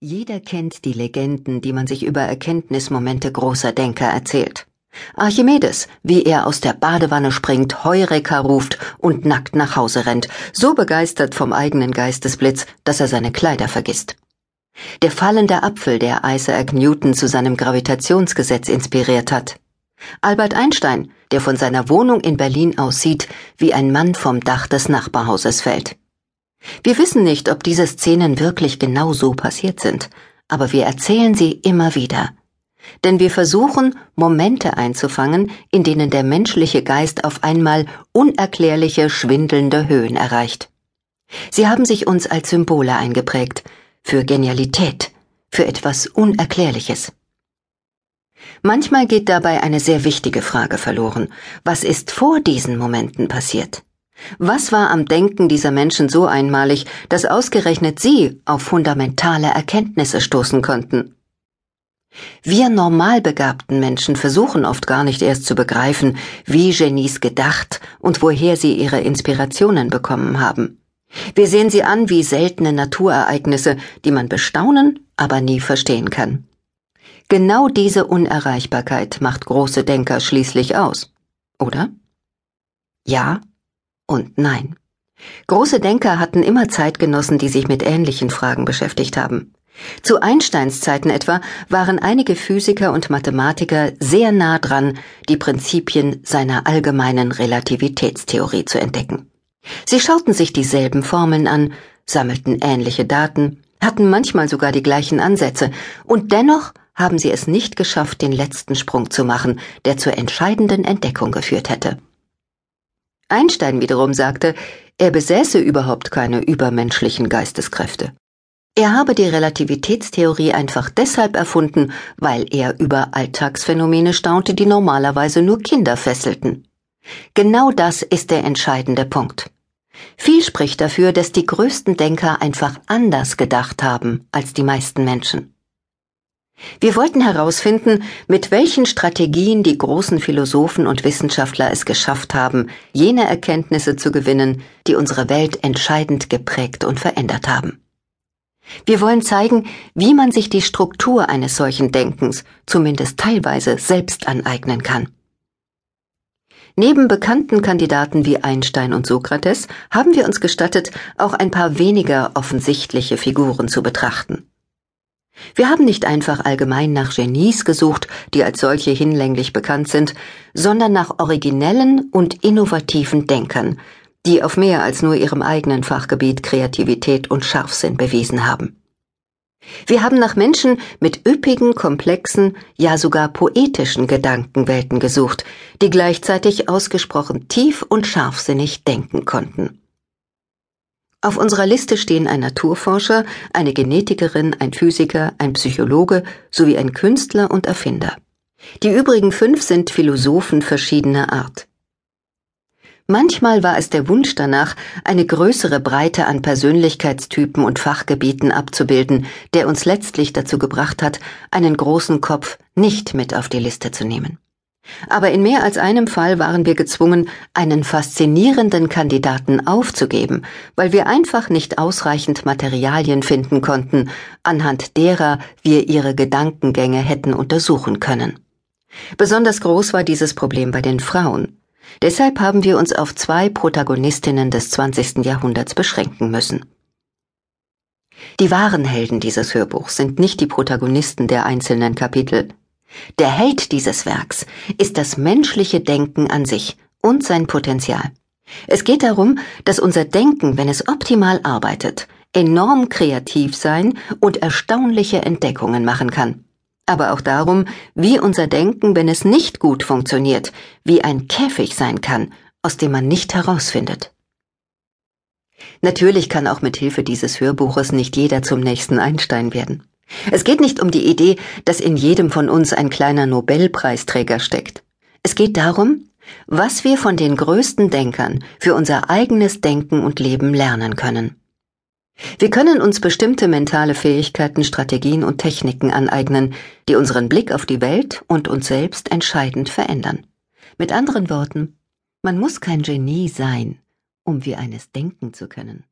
Jeder kennt die Legenden, die man sich über Erkenntnismomente großer Denker erzählt. Archimedes, wie er aus der Badewanne springt, Heureka ruft und nackt nach Hause rennt, so begeistert vom eigenen Geistesblitz, dass er seine Kleider vergisst. Der fallende Apfel, der Isaac Newton zu seinem Gravitationsgesetz inspiriert hat. Albert Einstein, der von seiner Wohnung in Berlin aussieht, wie ein Mann vom Dach des Nachbarhauses fällt. Wir wissen nicht, ob diese Szenen wirklich genau so passiert sind, aber wir erzählen sie immer wieder. Denn wir versuchen, Momente einzufangen, in denen der menschliche Geist auf einmal unerklärliche, schwindelnde Höhen erreicht. Sie haben sich uns als Symbole eingeprägt, für Genialität, für etwas Unerklärliches. Manchmal geht dabei eine sehr wichtige Frage verloren. Was ist vor diesen Momenten passiert? Was war am Denken dieser Menschen so einmalig, dass ausgerechnet sie auf fundamentale Erkenntnisse stoßen konnten? Wir normalbegabten Menschen versuchen oft gar nicht erst zu begreifen, wie Genies gedacht und woher sie ihre Inspirationen bekommen haben. Wir sehen sie an wie seltene Naturereignisse, die man bestaunen, aber nie verstehen kann. Genau diese Unerreichbarkeit macht große Denker schließlich aus, oder? Ja, und nein. Große Denker hatten immer Zeitgenossen, die sich mit ähnlichen Fragen beschäftigt haben. Zu Einsteins Zeiten etwa waren einige Physiker und Mathematiker sehr nah dran, die Prinzipien seiner allgemeinen Relativitätstheorie zu entdecken. Sie schauten sich dieselben Formeln an, sammelten ähnliche Daten, hatten manchmal sogar die gleichen Ansätze, und dennoch haben sie es nicht geschafft, den letzten Sprung zu machen, der zur entscheidenden Entdeckung geführt hätte. Einstein wiederum sagte, er besäße überhaupt keine übermenschlichen Geisteskräfte. Er habe die Relativitätstheorie einfach deshalb erfunden, weil er über Alltagsphänomene staunte, die normalerweise nur Kinder fesselten. Genau das ist der entscheidende Punkt. Viel spricht dafür, dass die größten Denker einfach anders gedacht haben als die meisten Menschen. Wir wollten herausfinden, mit welchen Strategien die großen Philosophen und Wissenschaftler es geschafft haben, jene Erkenntnisse zu gewinnen, die unsere Welt entscheidend geprägt und verändert haben. Wir wollen zeigen, wie man sich die Struktur eines solchen Denkens, zumindest teilweise, selbst aneignen kann. Neben bekannten Kandidaten wie Einstein und Sokrates haben wir uns gestattet, auch ein paar weniger offensichtliche Figuren zu betrachten. Wir haben nicht einfach allgemein nach Genies gesucht, die als solche hinlänglich bekannt sind, sondern nach originellen und innovativen Denkern, die auf mehr als nur ihrem eigenen Fachgebiet Kreativität und Scharfsinn bewiesen haben. Wir haben nach Menschen mit üppigen, komplexen, ja sogar poetischen Gedankenwelten gesucht, die gleichzeitig ausgesprochen tief und scharfsinnig denken konnten. Auf unserer Liste stehen ein Naturforscher, eine Genetikerin, ein Physiker, ein Psychologe sowie ein Künstler und Erfinder. Die übrigen fünf sind Philosophen verschiedener Art. Manchmal war es der Wunsch danach, eine größere Breite an Persönlichkeitstypen und Fachgebieten abzubilden, der uns letztlich dazu gebracht hat, einen großen Kopf nicht mit auf die Liste zu nehmen. Aber in mehr als einem Fall waren wir gezwungen, einen faszinierenden Kandidaten aufzugeben, weil wir einfach nicht ausreichend Materialien finden konnten, anhand derer wir ihre Gedankengänge hätten untersuchen können. Besonders groß war dieses Problem bei den Frauen. Deshalb haben wir uns auf zwei Protagonistinnen des 20. Jahrhunderts beschränken müssen. Die wahren Helden dieses Hörbuchs sind nicht die Protagonisten der einzelnen Kapitel, der Held dieses Werks ist das menschliche Denken an sich und sein Potenzial. Es geht darum, dass unser Denken, wenn es optimal arbeitet, enorm kreativ sein und erstaunliche Entdeckungen machen kann. Aber auch darum, wie unser Denken, wenn es nicht gut funktioniert, wie ein Käfig sein kann, aus dem man nicht herausfindet. Natürlich kann auch mit Hilfe dieses Hörbuches nicht jeder zum nächsten Einstein werden. Es geht nicht um die Idee, dass in jedem von uns ein kleiner Nobelpreisträger steckt. Es geht darum, was wir von den größten Denkern für unser eigenes Denken und Leben lernen können. Wir können uns bestimmte mentale Fähigkeiten, Strategien und Techniken aneignen, die unseren Blick auf die Welt und uns selbst entscheidend verändern. Mit anderen Worten, man muss kein Genie sein, um wie eines denken zu können.